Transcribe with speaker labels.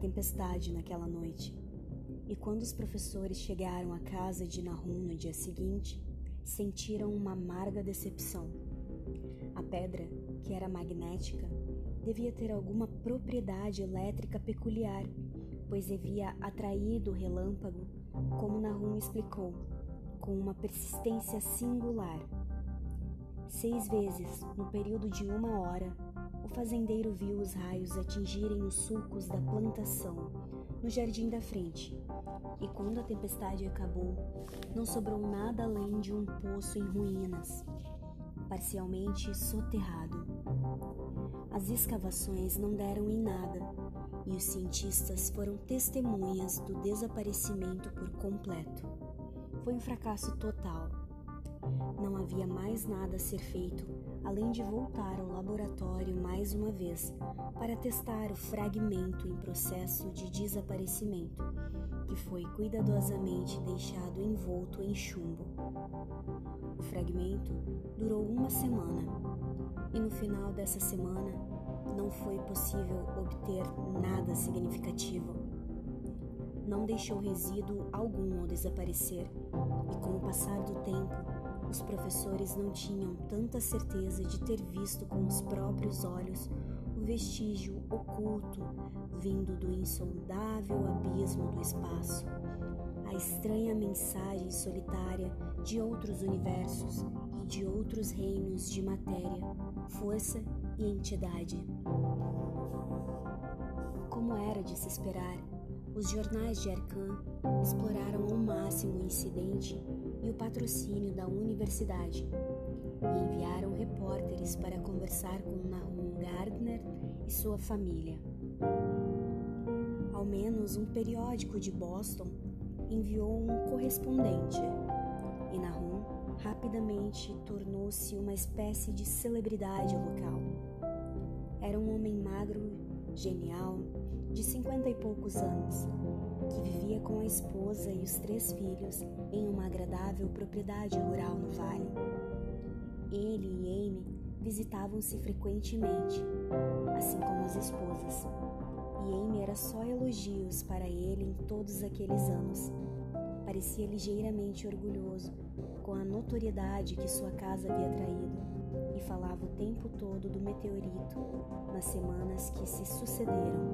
Speaker 1: tempestade naquela noite, e quando os professores chegaram à casa de Nahum no dia seguinte, sentiram uma amarga decepção. A pedra, que era magnética, devia ter alguma propriedade elétrica peculiar, pois havia atraído o relâmpago, como Nahum explicou, com uma persistência singular. Seis vezes, no período de uma hora, o fazendeiro viu os raios atingirem os sulcos da plantação, no jardim da frente, e quando a tempestade acabou, não sobrou nada além de um poço em ruínas, parcialmente soterrado. As escavações não deram em nada, e os cientistas foram testemunhas do desaparecimento por completo. Foi um fracasso total. Não havia mais nada a ser feito além de voltar ao laboratório mais uma vez para testar o fragmento em processo de desaparecimento, que foi cuidadosamente deixado envolto em chumbo. O fragmento durou uma semana e no final dessa semana não foi possível obter nada significativo. Não deixou resíduo algum ao desaparecer, e com o passar do tempo, os professores não tinham tanta certeza de ter visto com os próprios olhos o vestígio oculto vindo do insondável abismo do espaço, a estranha mensagem solitária de outros universos e de outros reinos de matéria, força e entidade. Como era de se esperar, os jornais de Arcan exploraram ao máximo o incidente e o patrocínio da universidade e enviaram repórteres para conversar com Nahum Gardner e sua família. Ao menos um periódico de Boston enviou um correspondente e Nahum rapidamente tornou-se uma espécie de celebridade local. Era um homem magro, genial, de cinquenta e poucos anos, que vivia com a esposa e os três filhos em uma agradável propriedade rural no vale. Ele e Amy visitavam-se frequentemente, assim como as esposas, e Amy era só elogios para ele em todos aqueles anos. Parecia ligeiramente orgulhoso com a notoriedade que sua casa havia traído e falava o tempo todo do meteorito nas semanas que se sucederam